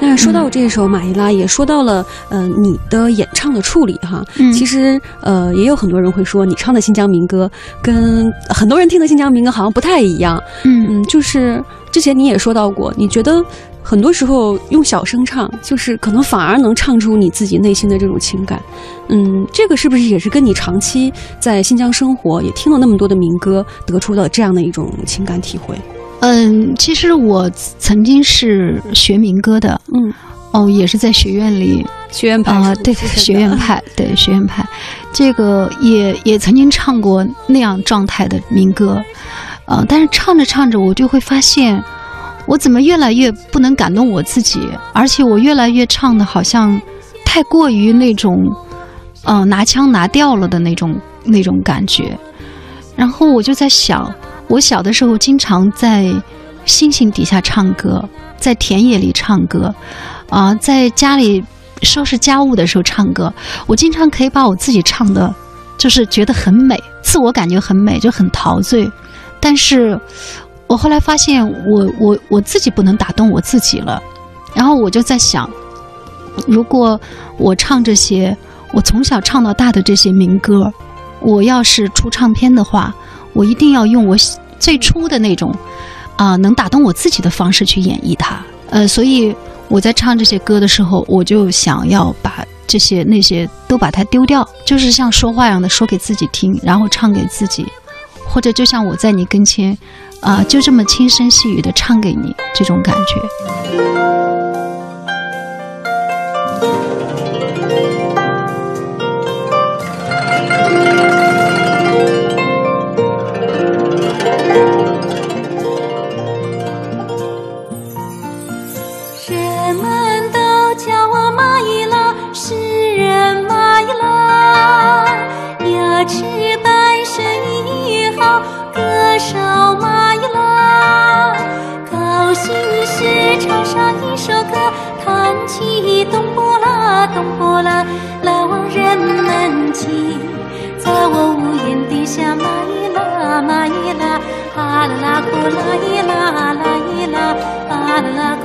那说到这首《马伊拉》，也说到了呃你的演唱的处理哈。嗯其实呃也有很多人会说，你唱的新疆民歌跟很多人听的新疆民歌好像不太一样。嗯嗯，就是之前你也说到过，你觉得很多时候用小声唱，就是可能反而能唱出你自己内心的这种情感。嗯，这个是不是也是跟你长期在新疆生活，也听了那么多的民歌，得出了这样的一种情感体会？嗯，其实我曾经是学民歌的，嗯，哦，也是在学院里学院派啊、对，是是学院派，对学院派，这个也也曾经唱过那样状态的民歌，呃，但是唱着唱着，我就会发现，我怎么越来越不能感动我自己，而且我越来越唱的好像太过于那种，呃，拿腔拿调了的那种那种感觉，然后我就在想，我小的时候经常在星星底下唱歌，在田野里唱歌，啊、在家里收拾家务的时候唱歌，我经常可以把我自己唱的，就是觉得很美，自我感觉很美，就很陶醉。但是我后来发现我，我我自己不能打动我自己了，然后我就在想，如果我唱这些我从小唱到大的这些民歌，我要是出唱片的话，我一定要用我最初的那种啊、能打动我自己的方式去演绎它。呃，所以我在唱这些歌的时候，我就想要把这些那些都把它丢掉，就是像说话一样的说给自己听，然后唱给自己，或者就像我在你跟前，啊、就这么轻声细语的唱给你这种感觉。一首歌，弹起咚波啦咚波拉，来往人们情。在我屋檐底下，玛依拉玛依拉，啊啦啦库拉依拉，拉依拉，啊啦啦